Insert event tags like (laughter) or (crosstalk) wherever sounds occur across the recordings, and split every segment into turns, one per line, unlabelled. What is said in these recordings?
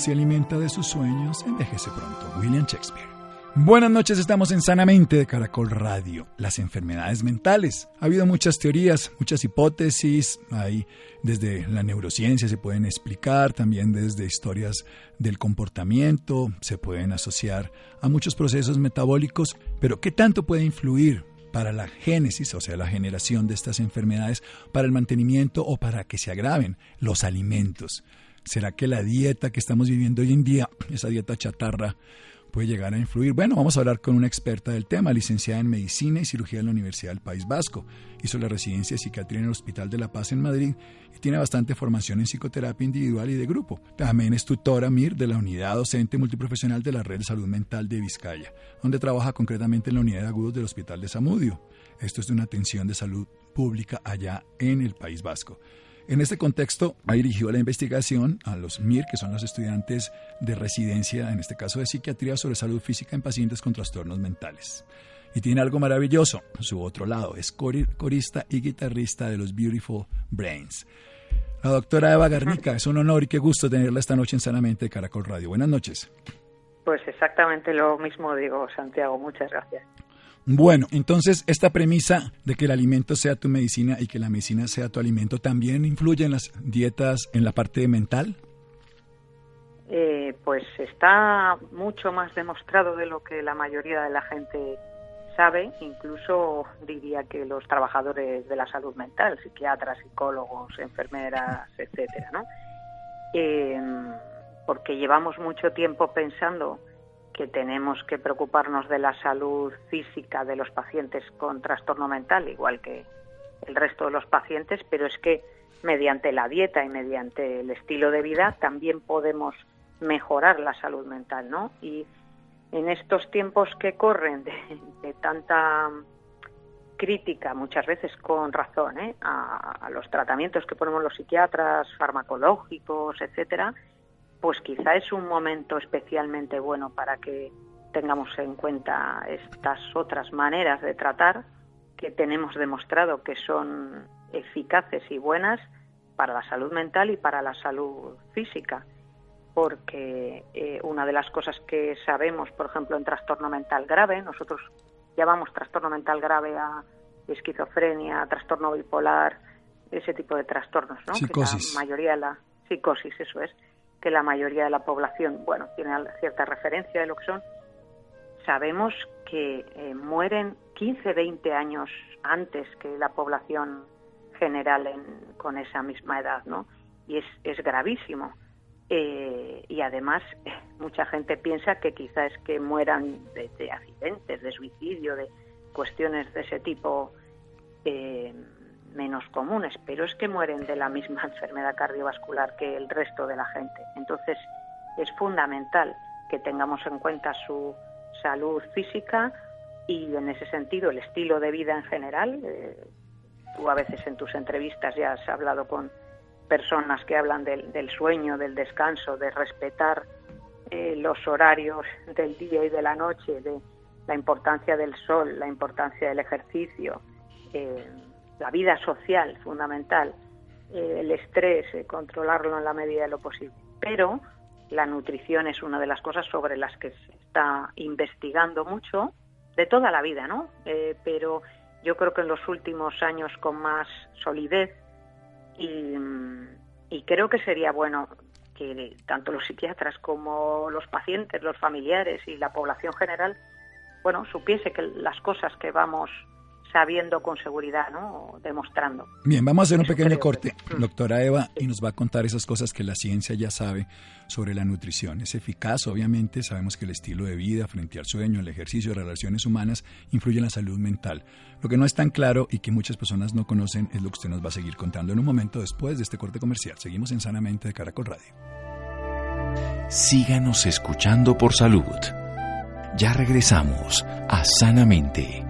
Se alimenta de sus sueños envejece pronto. William Shakespeare. Buenas noches, estamos en Sanamente de Caracol Radio. Las enfermedades mentales. Ha habido muchas teorías, muchas hipótesis. Ahí desde la neurociencia se pueden explicar, también desde historias del comportamiento, se pueden asociar a muchos procesos metabólicos. Pero ¿qué tanto puede influir para la génesis, o sea, la generación de estas enfermedades, para el mantenimiento o para que se agraven los alimentos? ¿Será que la dieta que estamos viviendo hoy en día, esa dieta chatarra, puede llegar a influir? Bueno, vamos a hablar con una experta del tema, licenciada en Medicina y Cirugía en la Universidad del País Vasco. Hizo la residencia de psiquiatría en el Hospital de la Paz en Madrid y tiene bastante formación en psicoterapia individual y de grupo. También es tutora MIR de la Unidad Docente Multiprofesional de la Red de Salud Mental de Vizcaya, donde trabaja concretamente en la Unidad de Agudos del Hospital de Zamudio. Esto es de una atención de salud pública allá en el País Vasco. En este contexto, ha dirigido la investigación a los MIR, que son los estudiantes de residencia, en este caso de psiquiatría, sobre salud física en pacientes con trastornos mentales. Y tiene algo maravilloso, su otro lado, es corista y guitarrista de los Beautiful Brains. La doctora Eva Garnica, es un honor y qué gusto tenerla esta noche en Sanamente de Caracol Radio. Buenas noches.
Pues exactamente lo mismo digo, Santiago. Muchas gracias.
Bueno, entonces esta premisa de que el alimento sea tu medicina y que la medicina sea tu alimento también influye en las dietas en la parte mental.
Eh, pues está mucho más demostrado de lo que la mayoría de la gente sabe, incluso diría que los trabajadores de la salud mental, psiquiatras, psicólogos, enfermeras, etcétera, ¿no? Eh, porque llevamos mucho tiempo pensando que tenemos que preocuparnos de la salud física de los pacientes con trastorno mental, igual que el resto de los pacientes, pero es que mediante la dieta y mediante el estilo de vida también podemos mejorar la salud mental, ¿no? Y en estos tiempos que corren de, tanta crítica, muchas veces con razón, ¿eh? a, a, los tratamientos que ponemos los psiquiatras, farmacológicos, etcétera, pues quizá es un momento especialmente bueno para que tengamos en cuenta estas otras maneras de tratar que tenemos demostrado que son eficaces y buenas para la salud mental y para la salud física. Porque eh, una de las cosas que sabemos, por ejemplo, en trastorno mental grave, nosotros llamamos trastorno mental grave a esquizofrenia, trastorno bipolar, ese tipo de trastornos, ¿no?
Psicosis.
Que la mayoría de la psicosis, eso es que la mayoría de la población, bueno, tiene cierta referencia de lo que son, sabemos que eh, mueren 15, 20 años antes que la población general en, con esa misma edad, ¿no? Y es, es gravísimo. Eh, y además, (laughs) mucha gente piensa que quizás es que mueran de, de, accidentes, de suicidio, de cuestiones de ese tipo. Eh, menos comunes, pero es que mueren de la misma (laughs) enfermedad cardiovascular que el resto de la gente. Entonces, es fundamental que tengamos en cuenta su salud física y, en ese sentido, el estilo de vida en general. Eh, tú a veces en tus entrevistas ya has hablado con personas que hablan del, del sueño, del descanso, de respetar eh, los horarios (laughs) del día y de la noche, de la importancia del sol, la importancia del ejercicio. Eh, la vida social fundamental, eh, el estrés, eh, controlarlo en la medida de lo posible. Pero la nutrición es una de las cosas sobre las que se está investigando mucho de toda la vida, ¿no? Eh, pero yo creo que en los últimos años con más solidez y, y creo que sería bueno que tanto los psiquiatras como los pacientes, los familiares y la población general, bueno, supiese que las cosas que vamos sabiendo con seguridad, ¿no? Demostrando.
Bien, vamos a hacer un pequeño corte, mm. doctora Eva, y nos va a contar esas cosas que la ciencia ya sabe sobre la nutrición. Es eficaz, obviamente, sabemos que el estilo de vida frente al sueño, el ejercicio, relaciones humanas, influye en la salud mental. Lo que no es tan claro y que muchas personas no conocen es lo que usted nos va a seguir contando en un momento después de este corte comercial. Seguimos en Sanamente de Caracol Radio.
Síganos escuchando por salud. Ya regresamos a Sanamente.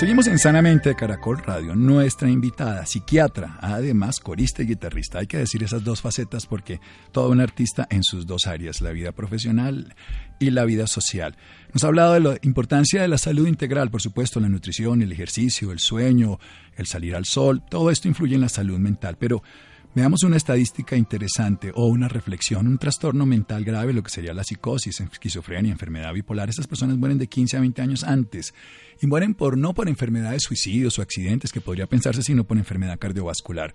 Seguimos en Sanamente de Caracol Radio. Nuestra invitada, psiquiatra, además corista y guitarrista. Hay que decir esas dos facetas porque todo un artista en sus dos áreas, la vida profesional y la vida social. Nos ha hablado de la importancia de la salud integral, por supuesto, la nutrición, el ejercicio, el sueño, el salir al sol, todo esto influye en la salud mental, pero Veamos una estadística interesante o una reflexión. Un trastorno mental grave, lo que sería la psicosis, esquizofrenia, enfermedad bipolar. Estas personas mueren de 15 a 20 años antes y mueren por no por enfermedades, suicidios o accidentes que podría pensarse, sino por enfermedad cardiovascular.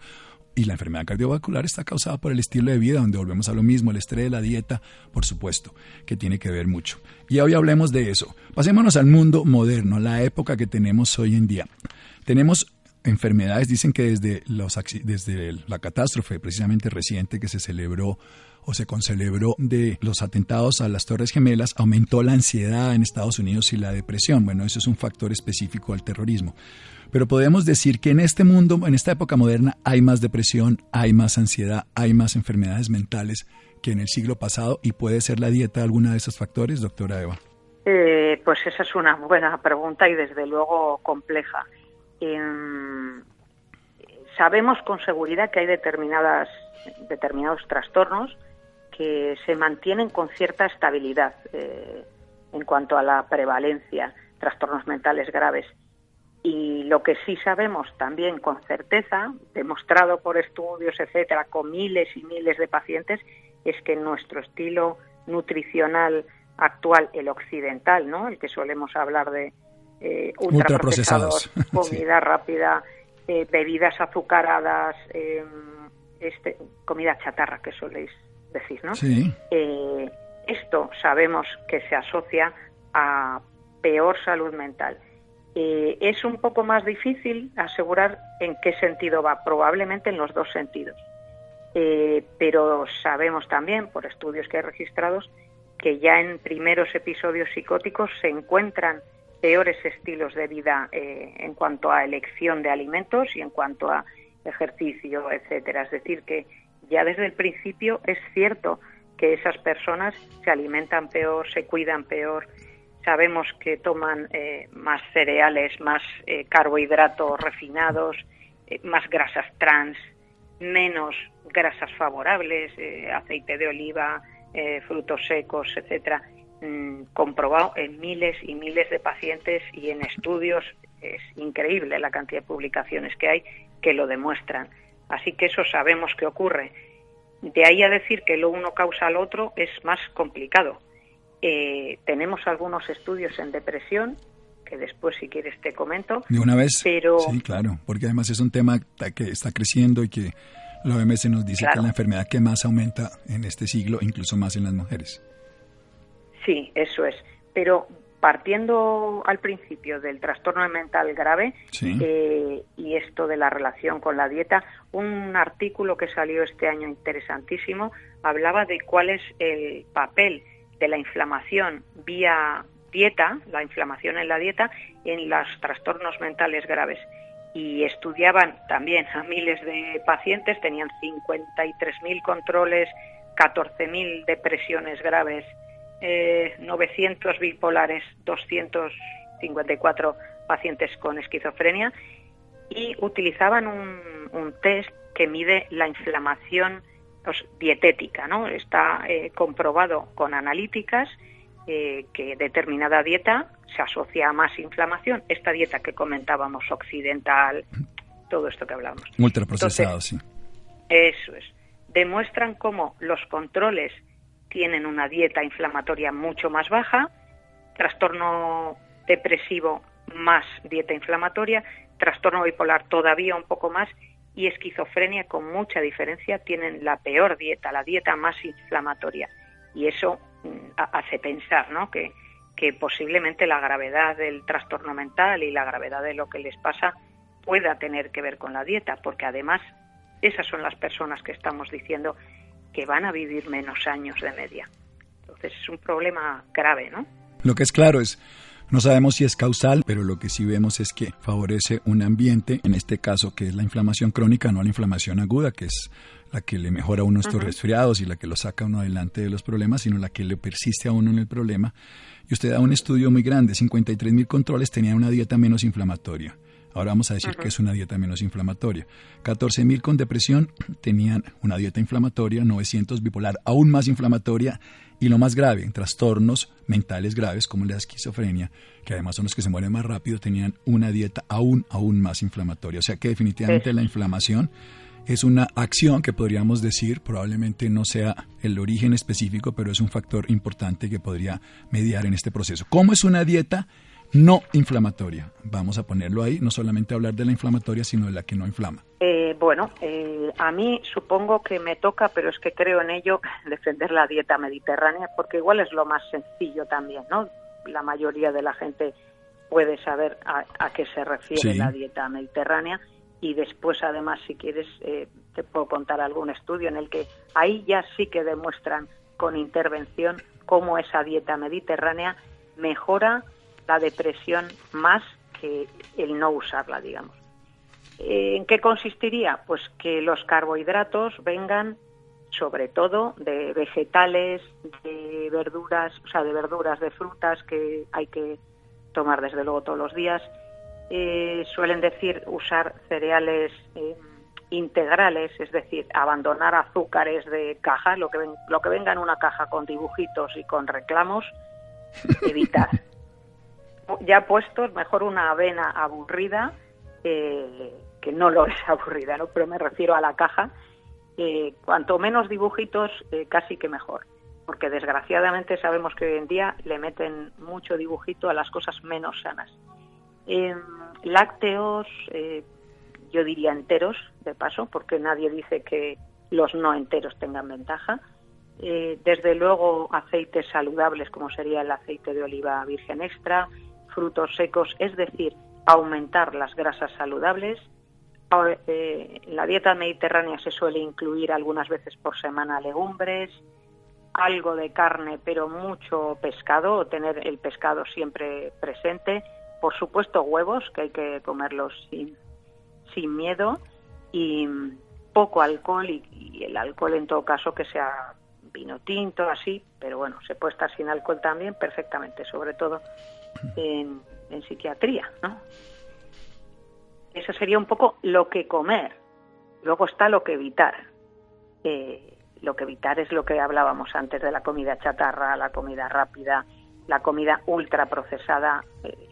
Y la enfermedad cardiovascular está causada por el estilo de vida, donde volvemos a lo mismo, el estrés, la dieta, por supuesto, que tiene que ver mucho. Y hoy hablemos de eso. Pasémonos al mundo moderno, la época que tenemos hoy en día. Tenemos enfermedades, dicen que desde, los, la catástrofe precisamente reciente que se celebró o se concelebró de los atentados a las Torres Gemelas, aumentó la ansiedad en Estados Unidos y la depresión. Bueno, eso es un factor específico al terrorismo. Pero podemos decir que en este mundo, en esta época moderna, hay más depresión, hay más ansiedad, hay más enfermedades mentales que en el siglo pasado y puede ser la dieta alguna de esos factores, doctora Eva.
Eh, pues esa es una buena pregunta y desde luego compleja. Em, sabemos con seguridad que hay determinadas, determinados trastornos que se mantienen con cierta estabilidad eh, en cuanto a la prevalencia, trastornos mentales graves. Y lo que sí sabemos también con certeza, demostrado por estudios, etcétera, con miles y miles de pacientes, es que nuestro estilo nutricional actual, el occidental, ¿no? El que solemos hablar de eh, ultraprocesados, (laughs) comida rápida, eh, bebidas azucaradas, em, este, comida chatarra que soléis decir, ¿no? Eh, esto sabemos que se asocia a peor salud mental. es un poco más difícil asegurar en qué sentido va, probablemente en los dos sentidos. pero sabemos también, por estudios que hay registrados, que ya en primeros episodios psicóticos se encuentran peores estilos de vida eh, en cuanto a elección de alimentos y en cuanto a ejercicio, etcétera. Es decir, que ya desde el principio es cierto que esas personas se alimentan peor, se cuidan peor. Sabemos que toman eh, más cereales, más eh, carbohidratos refinados, más grasas trans, menos grasas favorables, aceite de oliva, frutos secos, etcétera Mm, comprobado en miles y miles de pacientes y en estudios. Es increíble la cantidad de publicaciones que hay que lo demuestran. Así que eso sabemos que ocurre. De ahí a decir que lo uno causa al otro es más complicado. Eh, tenemos algunos estudios en depresión que después si quieres te comento.
De una vez. Pero... Sí, claro, porque además es un tema que está creciendo y que la OMS nos dice que es la enfermedad que más aumenta en este siglo, incluso más en las mujeres.
Sí, eso es. Pero partiendo al principio del trastorno mental grave eh, y esto de la relación con la dieta, un artículo que salió este año interesantísimo hablaba de cuál es el papel de la inflamación vía dieta, la inflamación en la dieta, en los trastornos mentales graves. Y estudiaban también a miles de pacientes, tenían 53.000 controles, 14.000 depresiones graves eh, 900 bipolares, 254 pacientes con esquizofrenia y utilizaban un, test que mide la inflamación pues, dietética, ¿no? Está eh, comprobado con analíticas eh, que determinada dieta se asocia a más inflamación. Esta dieta que comentábamos, occidental, todo esto que hablamos.
Ultraprocesado, sí.
Eso es. Demuestran cómo los controles tienen una dieta inflamatoria mucho más baja, trastorno depresivo más dieta inflamatoria, trastorno bipolar todavía un poco más y esquizofrenia con mucha diferencia tienen la peor dieta, la dieta más inflamatoria. Y eso mm, hace pensar ¿no? que, que posiblemente la gravedad del trastorno mental y la gravedad de lo que les pasa pueda tener que ver con la dieta, porque además esas son las personas que estamos diciendo que van a vivir menos años de media. Entonces es un problema grave, ¿no?
Lo que es claro es no sabemos si es causal, pero lo que sí vemos es que favorece un ambiente, en este caso que es la inflamación crónica, no la inflamación aguda, que es la que le mejora a uno estos resfriados y la que lo saca a uno adelante de los problemas, sino la que le persiste a uno en el problema. Y usted da un estudio muy grande, 53 mil controles tenían una dieta menos inflamatoria. Ahora vamos a decir que es una dieta menos inflamatoria. 14.000 con depresión tenían una dieta inflamatoria, 900 bipolar aún más inflamatoria y lo más grave, trastornos mentales graves como la esquizofrenia, que además son los que se mueren más rápido, tenían una dieta aún, aún más inflamatoria. O sea que definitivamente la inflamación es una acción que podríamos decir, probablemente no sea el origen específico, pero es un factor importante que podría mediar en este proceso. ¿Cómo es una dieta? No inflamatoria. Vamos a ponerlo ahí, no solamente hablar de la inflamatoria, sino de la que no inflama.
Eh, bueno, eh, a mí supongo que me toca, pero es que creo en ello, (laughs) defender la dieta mediterránea, porque igual es lo más sencillo también, ¿no? La mayoría de la gente puede saber a, qué se refiere la dieta mediterránea y después, además, si quieres, eh, te puedo contar algún estudio en el que ahí ya sí que demuestran con intervención cómo esa dieta mediterránea mejora la depresión más que el no usarla, digamos. ¿En qué consistiría? Pues que los carbohidratos vengan sobre todo de vegetales, de verduras, o sea, de verduras, de frutas que hay que tomar desde luego todos los días. Eh, suelen decir usar cereales eh, integrales, es decir, abandonar azúcares de caja, lo que, lo que venga en una caja con dibujitos y con reclamos, (laughs) evitar ya puestos, mejor una avena aburrida, eh, que no lo (laughs) es aburrida, ¿no? pero me refiero a la caja, eh, cuanto menos dibujitos, eh, casi que mejor, porque desgraciadamente sabemos que hoy en día le meten mucho dibujito a las cosas menos sanas. Em, lácteos, yo diría enteros, de paso, porque nadie dice que los no enteros tengan ventaja. desde luego aceites saludables como sería el aceite de oliva virgen extra, frutos secos, es decir, aumentar las grasas saludables. Eh, la dieta mediterránea se suele incluir algunas veces por semana legumbres, algo de carne, pero mucho pescado, tener el pescado siempre presente. Por supuesto, huevos, que hay que comerlos sin, sin miedo, y poco alcohol, y, y el alcohol en todo caso que sea vino tinto, así, pero bueno, se puede estar sin alcohol también perfectamente, sobre todo en, psiquiatría, ¿no? Eso sería un poco lo que comer. Luego está lo que evitar. Lo que evitar es lo que hablábamos antes de la comida chatarra, la comida rápida, la comida ultra procesada. Eh,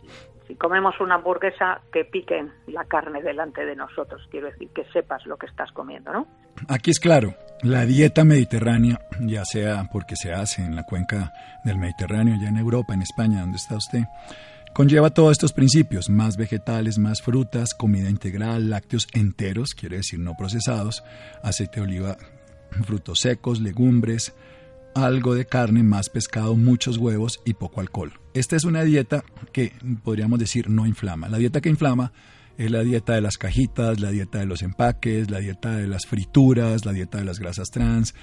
si comemos una hamburguesa, que piquen la carne delante de nosotros. Quiero decir, que sepas lo que estás comiendo, ¿no?
Aquí es claro, la dieta mediterránea, ya sea porque se hace en la cuenca del Mediterráneo, ya en Europa, en España, donde está usted, conlleva todos estos principios, más vegetales, más frutas, comida integral, lácteos enteros, quiere decir no procesados, aceite de oliva, frutos secos, legumbres, algo de carne, más pescado, muchos huevos y poco alcohol. Esta es una dieta que podríamos decir no inflama. La dieta que inflama es la dieta de las cajitas, la dieta de los empaques, la dieta de las frituras, la dieta de las grasas trans,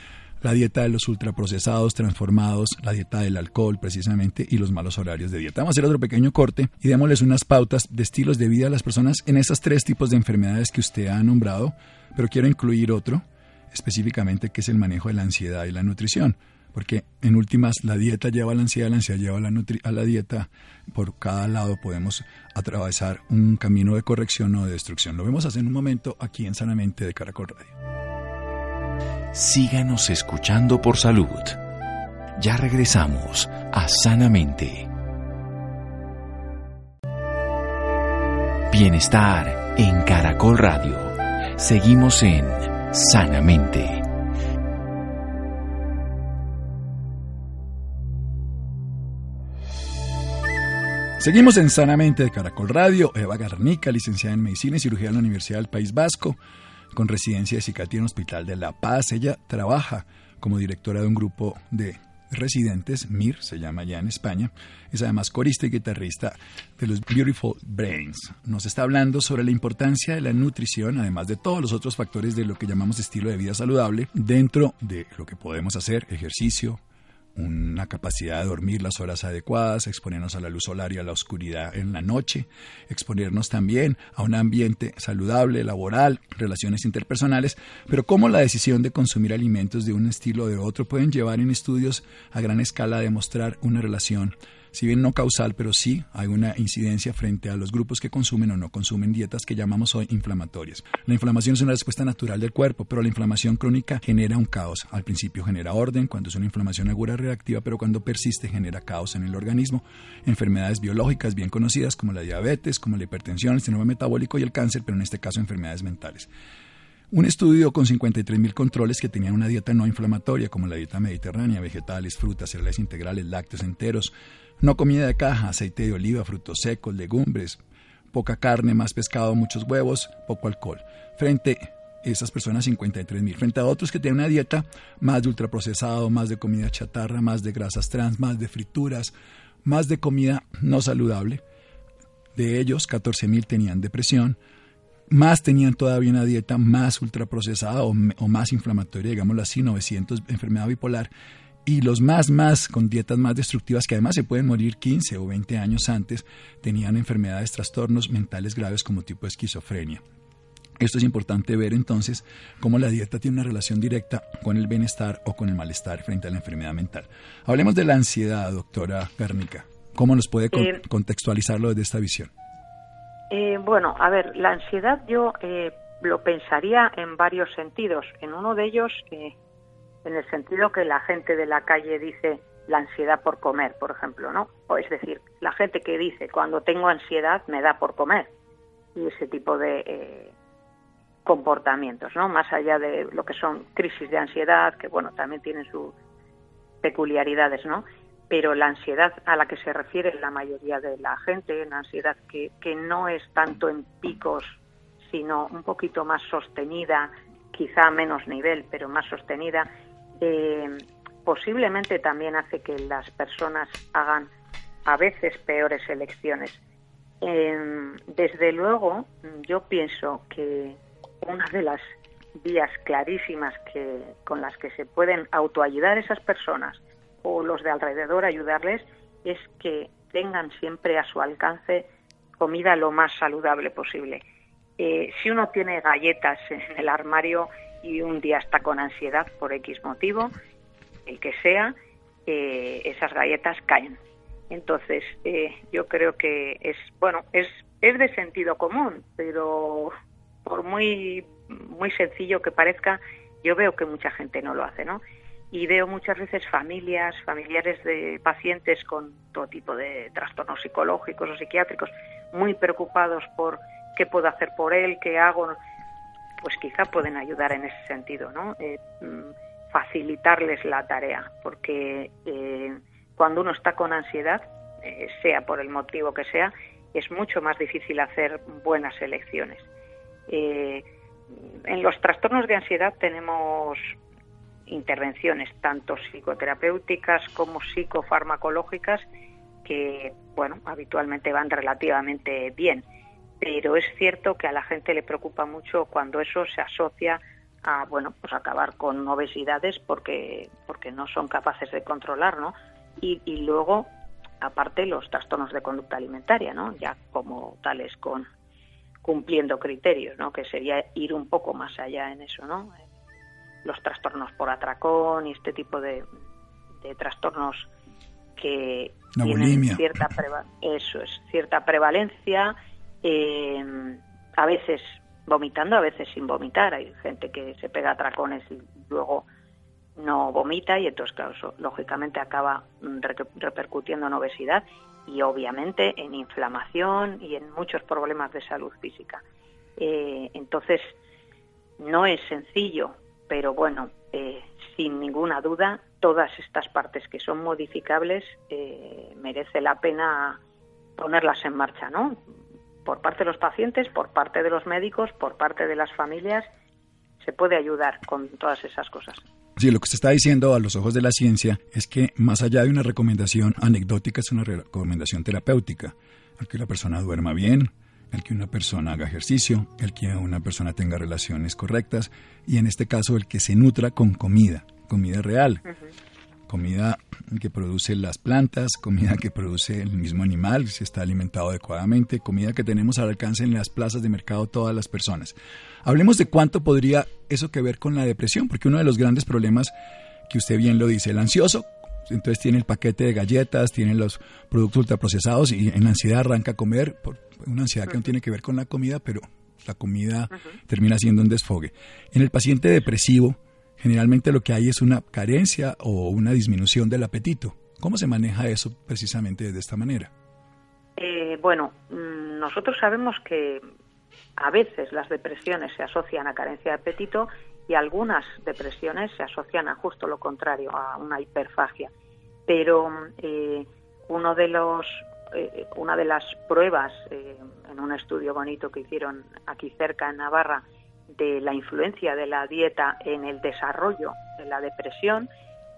la dieta de los ultraprocesados transformados, la dieta del alcohol precisamente y los malos horarios de dieta. Vamos a hacer otro pequeño corte y démosles unas pautas de estilos de vida a las personas en esas tres tipos de enfermedades que usted ha nombrado, pero quiero incluir otro específicamente que es el manejo de la ansiedad y la nutrición porque en últimas la dieta lleva a la ansiedad, la ansiedad lleva a la, a la dieta, por cada lado podemos atravesar un camino de corrección o de destrucción. Lo vemos hace un momento aquí en Sanamente de Caracol Radio.
Síganos escuchando por salud. Ya regresamos a Sanamente. Bienestar en Caracol Radio. Seguimos en Sanamente.
Seguimos en Sanamente de Caracol Radio. Eva Garnica, licenciada en Medicina y Cirugía en la Universidad del País Vasco, con residencia de psiquiatría en el Hospital de La Paz. Ella trabaja como directora de un grupo de residentes, MIR se llama ya en España, es además corista y guitarrista de los Beautiful Brains. Nos está hablando sobre la importancia de la nutrición, además de todos los otros factores de lo que llamamos estilo de vida saludable, dentro de lo que podemos hacer, ejercicio, una capacidad de dormir las horas adecuadas, exponernos a la luz solar y a la oscuridad en la noche, exponernos también a un ambiente saludable, laboral, relaciones interpersonales, pero cómo la decisión de consumir alimentos de un estilo o de otro pueden llevar en estudios a gran escala a demostrar una relación si bien no causal, pero sí hay una incidencia frente a los grupos que consumen o no consumen dietas que llamamos hoy inflamatorias. La inflamación es una respuesta natural del cuerpo, pero la inflamación crónica genera un caos. Al principio genera orden, cuando es una inflamación aguda reactiva, pero cuando persiste genera caos en el organismo. Enfermedades biológicas bien conocidas como la diabetes, como la hipertensión, el síndrome metabólico y el cáncer, pero en este caso enfermedades mentales. Un estudio con 53.000 controles que tenían una dieta no inflamatoria, como la dieta mediterránea, vegetales, frutas, cereales integrales, lácteos enteros, no comida de caja, aceite de oliva, frutos secos, legumbres, poca carne, más pescado, muchos huevos, poco alcohol. Frente a esas personas 53 mil, frente a otros que tienen una dieta más de ultraprocesado, más de comida chatarra, más de grasas trans, más de frituras, más de comida no saludable. De ellos, 14 mil tenían depresión, más tenían todavía una dieta más ultraprocesada o, o más inflamatoria, digámoslo así, 900 enfermedad bipolar y los más más con dietas más destructivas que además se pueden morir 15 o 20 años antes tenían enfermedades, trastornos mentales graves como tipo de esquizofrenia. Esto es importante ver entonces cómo la dieta tiene una relación directa con el bienestar o con el malestar frente a la enfermedad mental. Hablemos de la ansiedad, doctora Gárnica. ¿Cómo nos puede eh, contextualizarlo desde esta visión?
Eh, bueno, a ver, la ansiedad yo eh, lo pensaría en varios sentidos. En uno de ellos, en el sentido que la gente de la calle dice la ansiedad por comer, por ejemplo, ¿no? O es decir, la gente que dice cuando tengo ansiedad me da por comer y ese tipo de eh, comportamientos, ¿no? Más allá de lo que son crisis de ansiedad, que bueno, también tienen sus peculiaridades, ¿no? Pero la ansiedad a la que se refiere la mayoría de la gente, una ansiedad que, que no es tanto en picos, sino un poquito más sostenida, quizá a menos nivel, pero más sostenida, eh, posiblemente también hace que las personas hagan a veces peores elecciones. Eh, desde luego, yo pienso que una de las vías clarísimas que, con las que se pueden autoayudar esas personas o los de alrededor ayudarles es que tengan siempre a su alcance comida lo más saludable posible. Eh, si uno tiene galletas en el armario y un día está con ansiedad por X motivo, el que sea, eh, esas galletas caen. Entonces, eh, yo creo que es, bueno, es, es de sentido común, pero por muy, muy sencillo que parezca, yo veo que mucha gente no lo hace, ¿no? Y veo muchas veces familias, familiares de pacientes con todo tipo de trastornos psicológicos o psiquiátricos, muy preocupados por qué puedo hacer por él, qué hago pues quizá pueden ayudar en ese sentido, ¿no? Eh, mm, facilitarles la tarea, porque eh, cuando uno está con ansiedad, eh, sea por el motivo que sea, es mucho más difícil hacer buenas elecciones. en los trastornos de ansiedad tenemos intervenciones tanto psicoterapéuticas como psicofarmacológicas que, bueno, habitualmente van relativamente bien pero es cierto que a la gente le preocupa mucho cuando eso se asocia a bueno pues acabar con obesidades porque porque no son capaces de controlar no y, y luego aparte los trastornos de conducta alimentaria no ya como tales con cumpliendo criterios no que sería ir un poco más allá en eso no los trastornos por atracón y este tipo de, de trastornos que tienen cierta eso es cierta prevalencia eh, a veces vomitando, a veces sin vomitar. Hay gente que se pega atracones y luego no vomita y entonces, claro, lógicamente acaba mm, repercutiendo en obesidad y obviamente en inflamación y en muchos problemas de salud física. Eh, entonces, no es sencillo, pero bueno, eh, sin ninguna duda, todas estas partes que son modificables eh, merece la pena ponerlas en marcha, ¿no? Por parte de los pacientes, por parte de los médicos, por parte de las familias, se puede ayudar con todas esas cosas.
Sí, lo que se está diciendo a los ojos de la ciencia es que más allá de una recomendación anecdótica, es una recomendación terapéutica. El que la persona duerma bien, el que una persona haga ejercicio, el que una persona tenga relaciones correctas y en este caso el que se nutra con comida, comida real comida que produce las plantas, comida que produce el mismo animal, si está alimentado adecuadamente, comida que tenemos al alcance en las plazas de mercado todas las personas. Hablemos de cuánto podría eso que ver con la depresión, porque uno de los grandes problemas que usted bien lo dice, el ansioso, entonces tiene el paquete de galletas, tiene los productos ultraprocesados y en la ansiedad arranca a comer, por una ansiedad que no tiene que ver con la comida, pero la comida termina siendo un desfogue. En el paciente depresivo, generalmente lo que hay es una carencia o una disminución del apetito. ¿Cómo se maneja eso precisamente de esta manera?
Eh, bueno, mm, nosotros sabemos que a veces las depresiones se asocian a carencia de apetito y algunas depresiones se asocian a justo lo contrario, a una hiperfagia. Pero eh, uno de los, eh, una de las pruebas en un estudio bonito que hicieron aquí cerca en Navarra de la influencia de la dieta en el desarrollo de la depresión.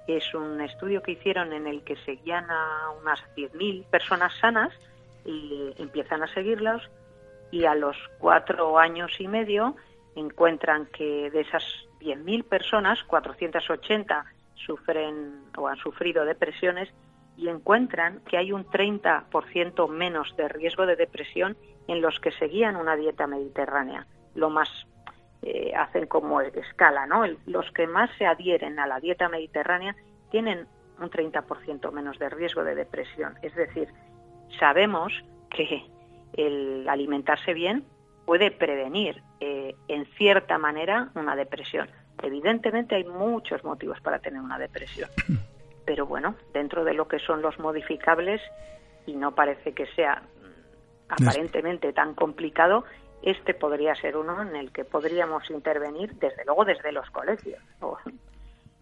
Es un estudio que hicieron en el que seguían a unas 10.000 personas sanas y empiezan a seguirlos y a los cuatro años y medio encuentran que de esas 10.000 personas, 480 sufren o han sufrido depresiones y encuentran que hay un 30% menos de riesgo de depresión en los que seguían una dieta mediterránea. Lo más eh, hacen como escala, ¿no? los que más se adhieren a la dieta mediterránea tienen un 30% menos de riesgo de depresión. Es decir, sabemos que el alimentarse bien puede prevenir eh, en cierta manera una depresión. Evidentemente hay muchos motivos para tener una depresión, (clears throat) pero bueno, dentro de lo que son los modificables, y no parece que sea mm, aparentemente tan complicado, este podría ser uno en el que podríamos intervenir, desde luego, desde los colegios, o,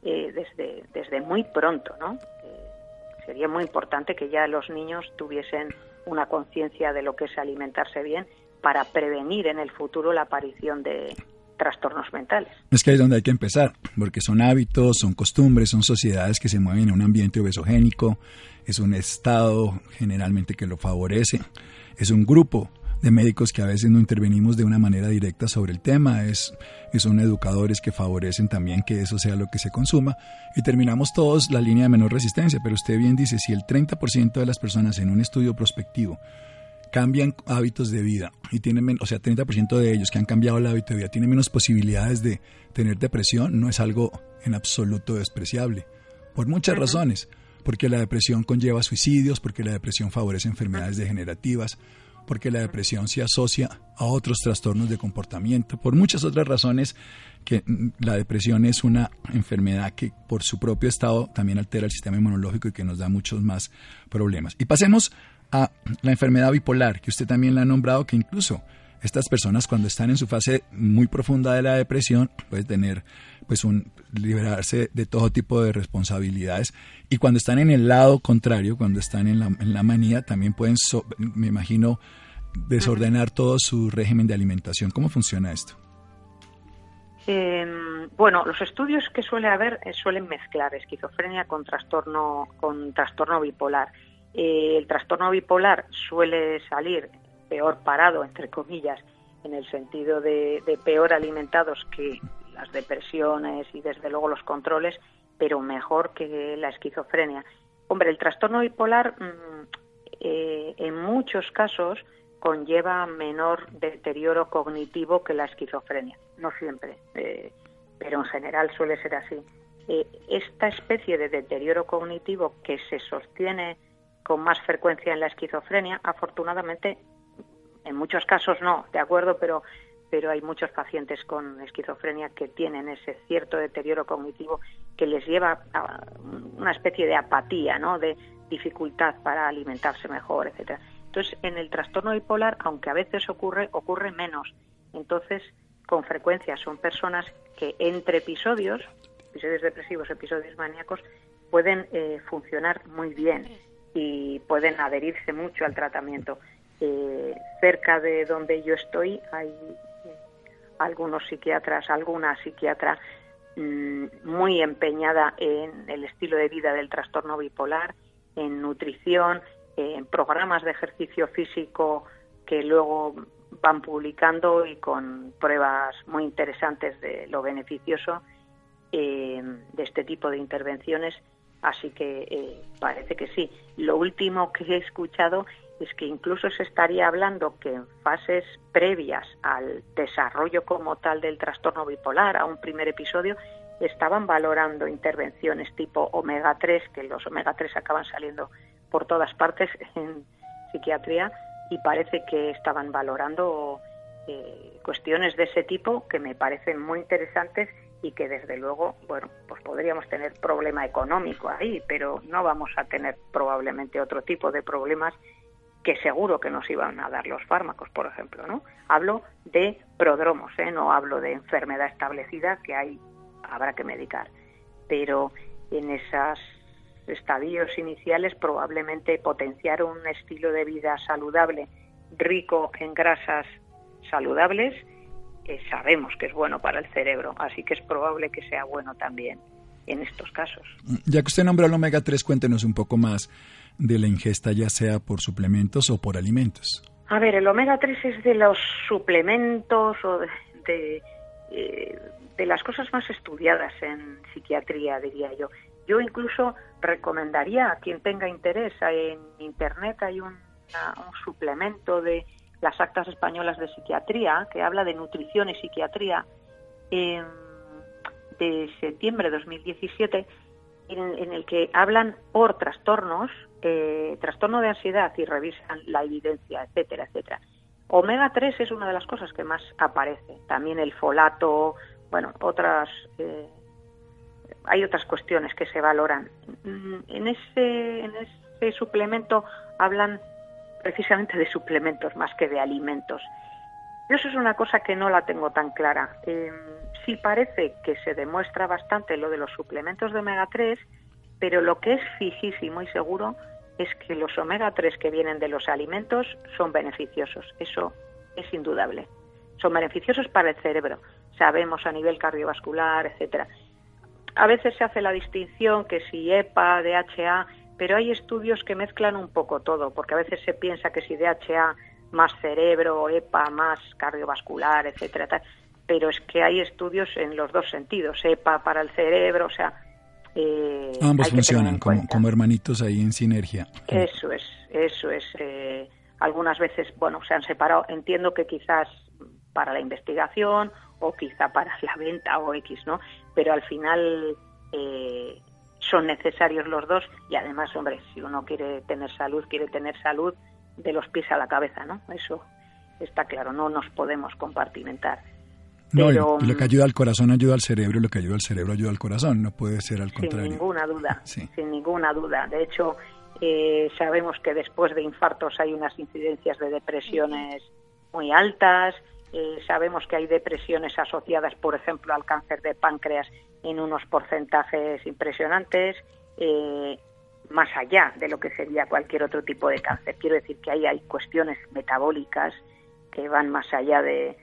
eh, desde, desde muy pronto, ¿no? Eh, sería muy importante que ya los niños tuviesen una conciencia de lo que es alimentarse bien para prevenir en el futuro la aparición de trastornos mentales.
Es que ahí es donde hay que empezar, porque son hábitos, son costumbres, son sociedades que se mueven en un ambiente obesogénico, es un Estado generalmente que lo favorece, es un grupo de médicos que a veces no intervenimos de una manera directa sobre el tema, es, son educadores que favorecen también que eso sea lo que se consuma. Y terminamos todos la línea de menor resistencia, pero usted bien dice, si el 30% de las personas en un estudio prospectivo cambian hábitos de vida y tienen, o sea, 30% de ellos que han cambiado el hábito de vida tienen menos posibilidades de tener depresión, no es algo en absoluto despreciable, por muchas razones, porque la depresión conlleva suicidios, porque la depresión favorece enfermedades degenerativas, porque la depresión se asocia a otros trastornos de comportamiento, por muchas otras razones que mm, la depresión es una enfermedad que por su propio estado también altera el sistema inmunológico y que nos da muchos más problemas. Y pasemos a la enfermedad bipolar, que usted también la ha nombrado, que incluso estas personas cuando están en su fase muy profunda de la depresión pueden tener pues un liberarse de todo tipo de responsabilidades. Y cuando están en el lado contrario cuando están en la, en la manía también pueden me imagino desordenar todo su régimen de alimentación. Cómo funciona esto
em, bueno los estudios que suele haber eh, suelen mezclar esquizofrenia con trastorno con trastorno bipolar. Eh, el trastorno bipolar suele salir peor parado, entre comillas, en el sentido de, peor alimentados que las depresiones y desde luego los controles, pero mejor que la esquizofrenia. Hombre, el trastorno bipolar mm, eh, en muchos casos conlleva menor deterioro cognitivo que la esquizofrenia, no siempre, eh, pero en general suele ser así. Eh, esta especie de deterioro cognitivo que se sostiene con más frecuencia en la esquizofrenia, afortunadamente en muchos casos no, de acuerdo, pero, pero hay muchos pacientes con esquizofrenia que tienen ese cierto deterioro cognitivo que les lleva a una especie de apatía, ¿no? De dificultad para alimentarse mejor, etcétera. Entonces, en el trastorno bipolar, aunque a veces ocurre, ocurre menos. Entonces, con frecuencia son personas que entre episodios, episodios depresivos, episodios maníacos, pueden eh, funcionar muy bien y pueden adherirse mucho al tratamiento. Eh, cerca de donde yo estoy hay eh, algunos psiquiatras, alguna psiquiatra mm, muy empeñada en el estilo de vida del trastorno bipolar, en nutrición, en programas de ejercicio físico que luego van publicando y con pruebas muy interesantes de lo beneficioso eh, de este tipo de intervenciones. Así que eh, parece que sí. Lo último que he escuchado es que incluso se estaría hablando que en fases previas al desarrollo como tal del trastorno bipolar, a un primer episodio, estaban valorando intervenciones tipo omega 3, que los omega 3 acaban saliendo por todas partes (laughs) en psiquiatría, y parece que estaban valorando eh, cuestiones de ese tipo que me parecen muy interesantes y que desde luego, bueno, pues podríamos tener problema económico ahí, pero no vamos a tener probablemente otro tipo de problemas que seguro que nos iban a dar los fármacos, por ejemplo, ¿no? Hablo de prodromos, ¿eh? no hablo de enfermedad establecida que hay habrá que medicar, pero en esos estadios iniciales probablemente potenciar un estilo de vida saludable, rico en grasas saludables, sabemos que es bueno para el cerebro, así que es probable que sea bueno también en estos casos.
Ya que usted nombró el omega 3, cuéntenos un poco más de la ingesta, ya sea por suplementos o por alimentos.
A ver, el omega 3 es de los suplementos o de, eh, de las cosas más estudiadas en psiquiatría, diría yo. Yo incluso recomendaría a quien tenga interés, en Internet hay un, un suplemento de las actas españolas de psiquiatría, que habla de nutrición y psiquiatría, de septiembre de 2017, en, el que hablan por trastornos, eh, trastorno de ansiedad y revisan la evidencia, etcétera, etcétera. Omega 3 es una de las cosas que más aparece. También el folato, bueno, otras. Eh, hay otras cuestiones que se valoran. Mm, en ese, en ese suplemento hablan precisamente de suplementos más que de alimentos. eso es una cosa que no la tengo tan clara. Eh, sí parece que se demuestra bastante lo de los suplementos de omega 3, pero lo que es fijísimo y seguro es que los omega 3 que vienen de los alimentos son beneficiosos. Eso es indudable. Son beneficiosos para el cerebro. Sabemos a nivel cardiovascular, etcétera. A veces se hace la distinción que si EPA, DHA, pero hay estudios que mezclan un poco todo, porque a veces se piensa que si DHA más cerebro, EPA más cardiovascular, etcétera, pero es que hay estudios en los dos sentidos, EPA para el cerebro, o sea...
Eh, Ambos funcionan como, como, hermanitos ahí en sinergia.
Eso es, eso es. Eh, algunas veces, bueno, se han separado. Entiendo que quizás para la investigación o quizá para la venta o X, ¿no? Pero al final eh, son necesarios los dos y además, hombre, si uno quiere tener salud, quiere tener salud de los pies a la cabeza, ¿no? Eso está claro, no nos podemos compartimentar.
No, lo que ayuda al corazón ayuda al cerebro y lo que ayuda al cerebro ayuda al corazón, no puede ser al contrario.
Sin ninguna duda, sin ninguna duda. De hecho, eh, sabemos que después de infartos hay unas incidencias de depresiones muy altas, eh, sabemos que hay depresiones asociadas, por ejemplo, al cáncer de páncreas en unos porcentajes impresionantes, eh, más allá de lo que sería cualquier otro tipo de cáncer. Quiero decir que ahí hay cuestiones metabólicas que van más allá de,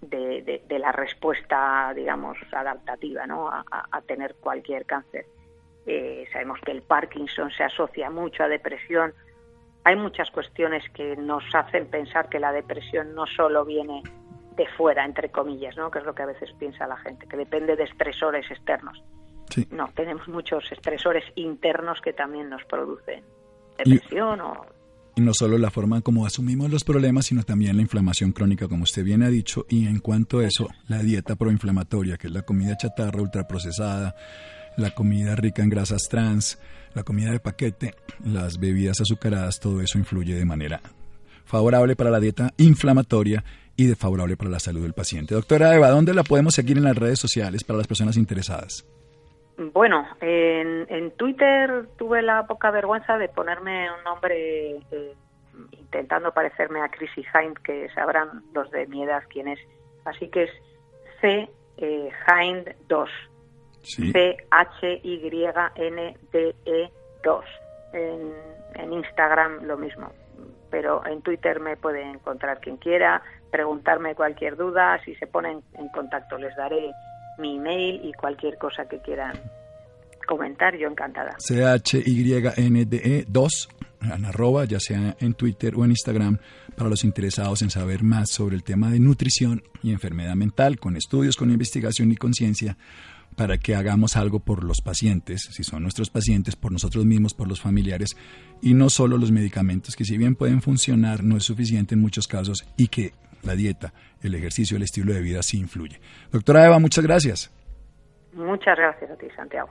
de, la respuesta, digamos, adaptativa ¿no? a, tener cualquier cáncer. Eh, sabemos que el Parkinson se asocia mucho a depresión, hay muchas cuestiones que nos hacen pensar que la depresión no solo viene de fuera, entre comillas, ¿no? que es lo que a veces piensa la gente, que depende de estresores externos. No, tenemos muchos estresores internos que también nos producen depresión o
no solo la forma como asumimos los problemas, sino también la inflamación crónica, como usted bien ha dicho. Y en cuanto a eso, la dieta proinflamatoria, que es la comida chatarra ultraprocesada, la comida rica en grasas trans, la comida de paquete, las bebidas azucaradas, todo eso influye de manera favorable para la dieta inflamatoria y desfavorable para la salud del paciente. Doctora Eva, ¿dónde la podemos seguir en las redes sociales para las personas interesadas?
Bueno, en, Twitter tuve la poca vergüenza de ponerme un nombre eh, intentando parecerme a Chrissy Hind, que sabrán los de mi edad quién es. Así que es C eh, Hind 2. C-H-Y-N-D-E 2. en, Instagram lo mismo, pero en Twitter me puede encontrar quien quiera, preguntarme cualquier duda, si se ponen en contacto les daré mi email y cualquier cosa que quieran comentar, yo encantada.
CHYNDE2 en arroba, ya sea en Twitter o en Instagram, para los interesados en saber más sobre el tema de nutrición y enfermedad mental, con estudios, con investigación y conciencia, para que hagamos algo por los pacientes, si son nuestros pacientes, por nosotros mismos, por los familiares, y no solo los medicamentos, que si bien pueden funcionar, no es suficiente en muchos casos, y que la dieta, el ejercicio, el estilo de vida sí influye. Doctora Eva, muchas gracias.
Muchas gracias a ti, Santiago.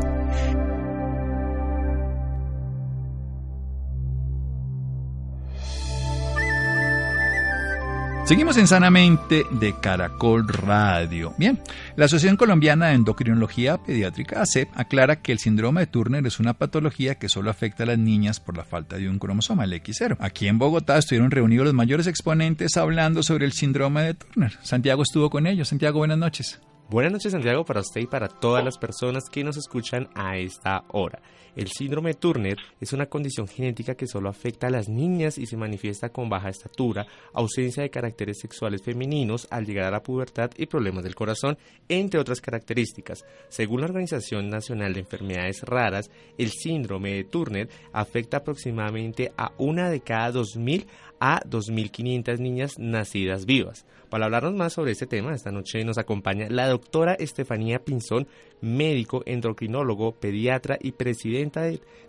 Seguimos en Sanamente de Caracol Radio. Bien, la Asociación Colombiana de Endocrinología Pediátrica, ACEP, aclara que el síndrome de Turner es una patología que solo afecta a las niñas por la falta de un cromosoma, el X0. Aquí en Bogotá estuvieron reunidos los mayores exponentes hablando sobre el síndrome de Turner. Santiago estuvo con ellos. Santiago, buenas noches.
Buenas noches Santiago para usted y para todas las personas que nos escuchan a esta hora. El síndrome de Turner es una condición genética que solo afecta a las niñas y se manifiesta con baja estatura, ausencia de caracteres sexuales femeninos al llegar a la pubertad y problemas del corazón, entre otras características. Según la Organización Nacional de Enfermedades Raras, el síndrome de Turner afecta aproximadamente a una de cada 2.000 a 2.500 niñas nacidas vivas. Para hablarnos más sobre este tema, esta noche nos acompaña la doctora Estefanía Pinzón, médico, endocrinólogo, pediatra y presidenta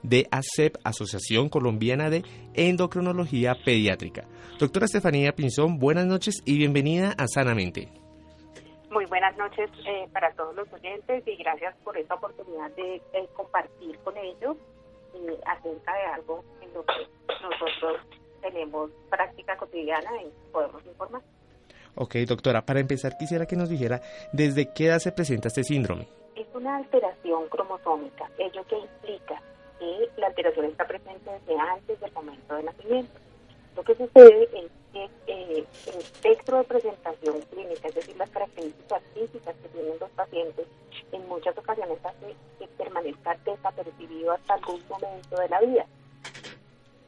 de, ACEP, Asociación Colombiana de Endocrinología Pediátrica. Doctora Estefanía Pinzón, buenas noches y bienvenida a Sanamente.
Muy buenas noches eh, para todos los oyentes y gracias por esta oportunidad de compartir con ellos eh, acerca de algo en lo que nosotros tenemos práctica cotidiana y podemos informar.
Ok, doctora, para empezar quisiera que nos dijera desde qué edad se presenta este síndrome.
Es una alteración cromosómica, ello que implica que la alteración está presente desde antes del momento de nacimiento. Lo que sucede es que eh, el espectro de presentación clínica, es decir, las características físicas que tienen los pacientes, en muchas ocasiones hace que permanezca desapercibido hasta algún momento de la vida.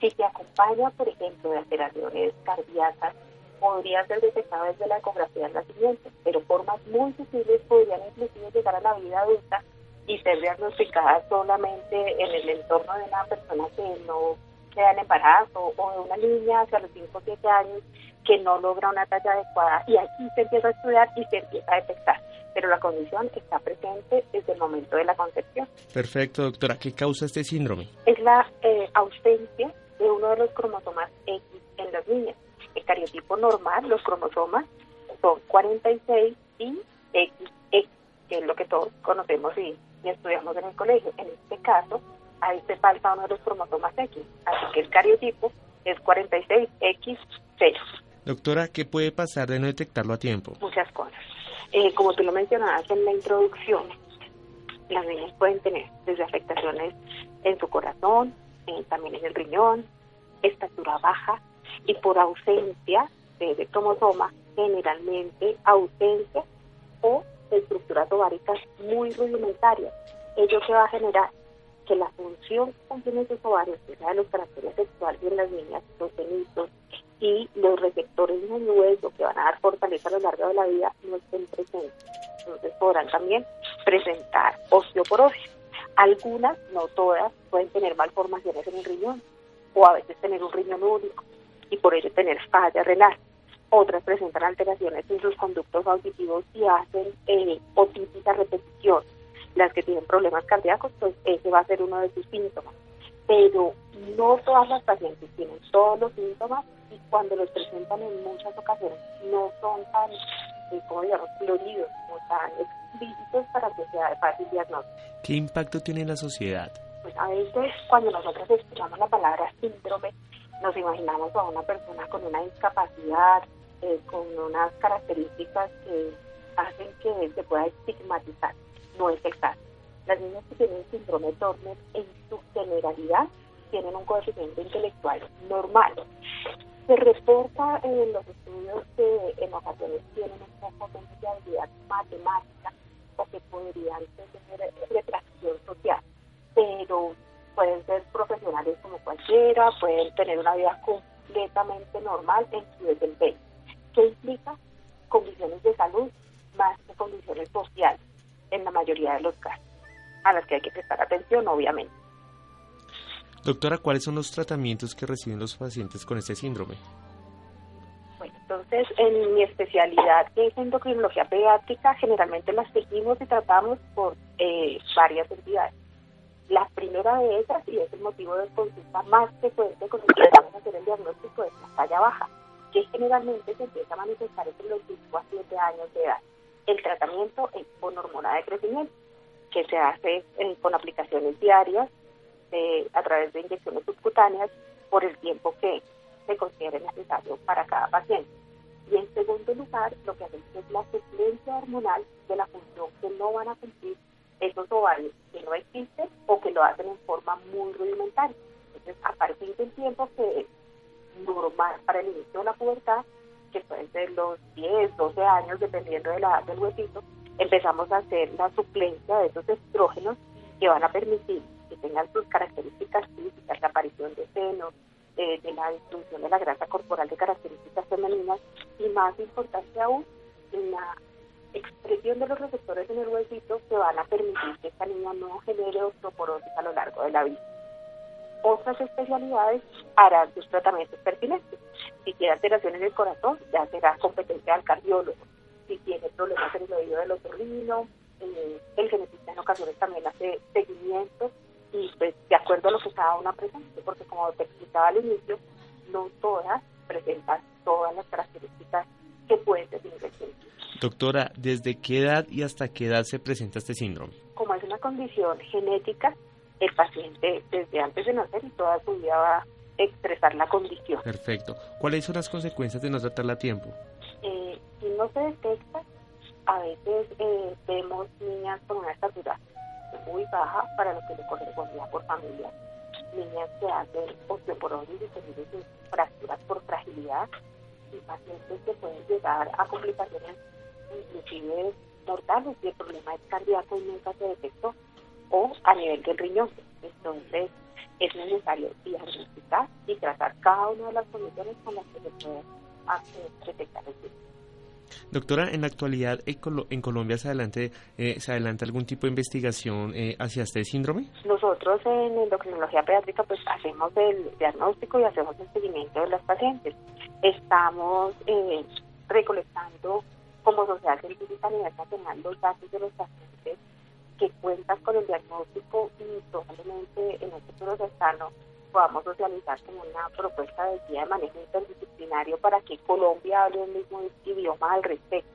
Si se acompaña, por ejemplo, de alteraciones cardíacas, podría ser detectado desde la ecografía del nacimiento, pero formas muy sutiles podrían inclusive llegar a la vida adulta y ser diagnosticadas solamente en el entorno de una persona que no queda en embarazo o de una niña hacia los 5 o 7 años que no logra una talla adecuada y aquí se empieza a estudiar y se empieza a detectar. Pero la condición está presente desde el momento de la concepción.
Perfecto, doctora. ¿Qué causa este síndrome?
Es la eh, ausencia de uno de los cromosomas X en las niñas. El cariotipo normal, los cromosomas, son 46 y XX, que es lo que todos conocemos y, estudiamos en el colegio. En este caso, a este falta uno de los cromosomas X. Así que el cariotipo es 46X0.
Doctora, ¿qué puede pasar de no detectarlo a tiempo?
Muchas cosas. Eh, como tú lo mencionabas en la introducción, las niñas pueden tener desde afectaciones en su corazón, eh, también en el riñón, estatura baja y por ausencia de, cromosoma, generalmente ausencia o estructuras ováricas muy rudimentarias. Ello que va a generar que la función que tienen esos ovarios, que sea de los caracteres sexuales en las niñas, los cenitos y los receptores en el hueso que van a dar fortaleza a lo largo de la vida, no estén presentes. Entonces podrán también presentar osteoporosis. Algunas, no todas, pueden tener malformaciones en el riñón o a veces tener un riñón único y por ello tener falla renal. Otras presentan alteraciones en sus conductos auditivos y hacen eh, otitis repetición. Las que tienen problemas cardíacos, pues ese va a ser uno de sus síntomas. Pero no todas las pacientes tienen todos los síntomas y cuando los presentan en muchas ocasiones no son tan, eh, como digamos, floridos o tan explícitos para que sea fácil diagnóstico.
¿Qué impacto tiene en la sociedad?
Pues a veces cuando nosotros escuchamos la palabra síndrome, nos imaginamos a una persona con una discapacidad, eh, con unas características que hacen que se pueda estigmatizar. No es el caso. Las niñas que tienen síndrome Turner en su generalidad tienen un coeficiente intelectual normal. Se reporta en los que en ocasiones tienen un poco de habilidad matemática o que podrían tener retracción social, pero pueden ser profesionales como cualquiera, pueden tener una vida completamente normal en su desempeño. ¿Qué implica? Condiciones de salud más que condiciones sociales en la mayoría de los casos, a las que hay que prestar atención, obviamente.
Doctora, ¿cuáles son los tratamientos que reciben los pacientes con este síndrome?
Entonces, en mi especialidad, que es endocrinología pediátrica, generalmente las seguimos y tratamos por eh, varias entidades. La primera de ellas, y es el motivo de consulta más frecuente con el que vamos a hacer el diagnóstico, es la talla baja, que generalmente se empieza a manifestar entre los 5 a 7 años de edad. El tratamiento es con hormona de crecimiento, que se hace eh, con aplicaciones diarias eh, a través de inyecciones subcutáneas por el tiempo que se considere necesario para cada paciente. Y en segundo lugar, lo que hacemos es la suplencia hormonal de la función que no van a cumplir esos ovarios que no existen o que lo hacen en forma muy rudimentaria. Entonces, a partir del tiempo que es normal para el inicio de la pubertad, que pueden ser los 10, 12 años, dependiendo de la edad del huesito, empezamos a hacer la suplencia de esos estrógenos que van a permitir que tengan sus características físicas, la aparición de senos, eh, de la distribución de la grasa corporal de características femeninas y más importante aún, la expresión de los receptores en el huesito que van a permitir que esta niña no genere osteoporosis a lo largo de la vida. Otras especialidades harán sus tratamientos pertinentes. Si tiene alteraciones del corazón, ya será competencia del cardiólogo. Si tiene problemas en el oído del otorrino, eh, el genetista en ocasiones también hace seguimiento y pues de acuerdo a lo que cada una presente, porque como te explicaba al inicio, no todas presentan todas las características que pueden definir el síndrome.
Doctora, ¿desde qué edad y hasta qué edad se presenta este síndrome?
Como es una condición genética, el paciente desde antes de nacer y toda su vida va a expresar la condición.
Perfecto. ¿Cuáles son las consecuencias de no tratarla a tiempo?
Eh, si no se detecta, a veces eh, vemos niñas con una estatura muy baja para lo que le correspondía por familia. Niñas que hacen osteoporosis y se fracturas por fragilidad y pacientes que pueden llegar a complicaciones inclusive mortales si el problema es cardíaco y nunca se detectó o a nivel del riñón. Entonces es necesario diagnosticar y tratar cada una de las condiciones con las que se puede detectar el virus.
Doctora, en la actualidad en Colombia se adelante eh, se adelanta algún tipo de investigación eh, hacia este síndrome.
Nosotros en endocrinología pediátrica pues hacemos el diagnóstico y hacemos el seguimiento de los pacientes. Estamos eh, recolectando como sociedad científica a nivel nacional los datos de los pacientes que cuentan con el diagnóstico y probablemente en el futuro cercano podamos socializar como una propuesta de guía de manejo interdisciplinario para que Colombia hable el mismo idioma al respecto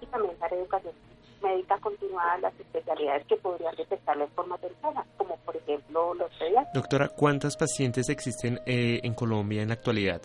y también dar educación médica continuada a las especialidades que podrían detectarlo en forma temprana, como por ejemplo los pediatras.
Doctora, ¿cuántas pacientes existen eh, en Colombia en la actualidad?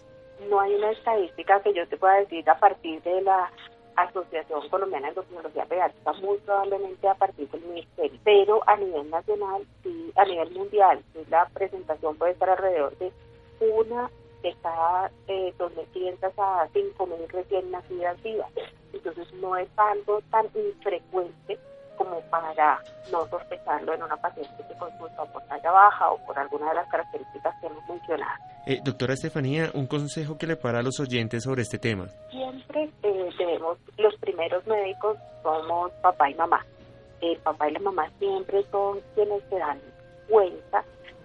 No hay una estadística que yo te pueda decir a partir de la Asociación Colombiana de Endocrinología Pediátrica, muy probablemente a partir del ministerio, pero a nivel nacional, sí, a nivel mundial, la presentación puede estar alrededor de una de cada eh, 2.500 a 5.000 recién nacidas vivas. Entonces no es algo tan infrecuente como para no sospecharlo en una paciente que consulta por talla baja o por alguna de las características que hemos mencionado.
Eh, doctora Estefanía, un consejo que le para a los oyentes sobre este tema.
Siempre eh, debemos, los primeros médicos somos papá y mamá. El papá y la mamá siempre son quienes se dan cuenta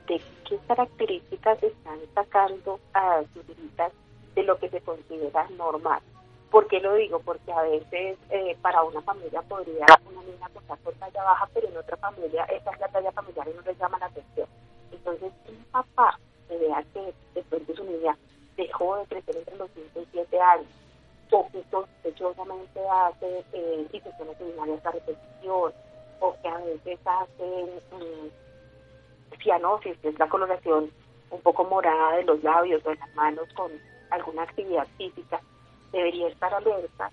de qué características están sacando a sus hijas de lo que se considera normal. ¿Por qué lo digo? Porque a veces eh, para una familia podría una niña costar por talla baja, pero en otra familia esa es la talla familiar y no les llama la atención. Entonces, un papá que vea que después de su niña dejó de crecer entre los 5 y 7 años, o que sospechosamente hace eh, infecciones urinarias a repetición, o que a veces hacen mm, cianosis, que es la coloración un poco morada de los labios o de las manos con alguna actividad física, debería estar alerta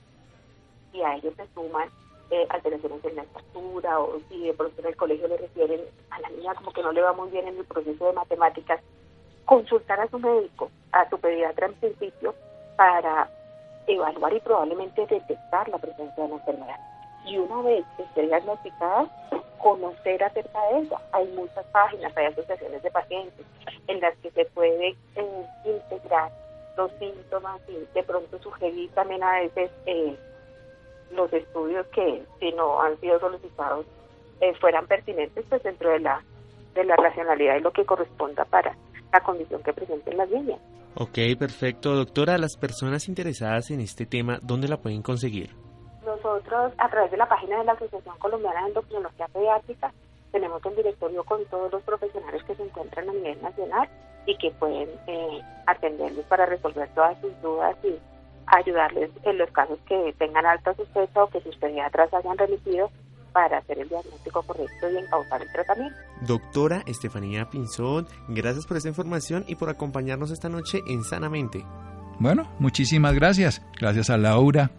y a ellos se suman eh, alteraciones en la estatura o si de pronto en el colegio le refieren a la niña como que no le va muy bien en el proceso de matemáticas, consultar a su médico, a su pediatra en principio, para evaluar y probablemente detectar la presencia de la enfermedad. Y una vez que esté diagnosticada, conocer acerca de ella. Hay muchas páginas, hay asociaciones de pacientes en las que se puede eh, integrar los síntomas y de pronto sugerir también a veces eh, los estudios que si no han sido solicitados eh, fueran pertinentes pues dentro de la de la racionalidad y lo que corresponda para la condición que presenten las niñas.
Ok, perfecto. Doctora, las personas interesadas en este tema, ¿dónde la pueden conseguir?
Nosotros, a través de la página de la Asociación Colombiana de Endocrinología Pediátrica, tenemos un directorio con todos los profesionales que se encuentran a nivel nacional y que pueden eh, atenderles para resolver todas sus dudas y ayudarles en los casos que tengan alta sospecha o que sus pediatras hayan remitido para hacer el diagnóstico correcto y encauzar el tratamiento.
Doctora Estefanía Pinzón, gracias por esta información y por acompañarnos esta noche en Sanamente.
Bueno, muchísimas gracias. Gracias a Laura,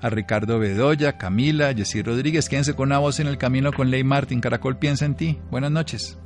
a Ricardo Bedoya, Camila, Jessy Rodríguez. Quédense con una voz en el camino con Ley Martín. Caracol piensa en ti. Buenas noches.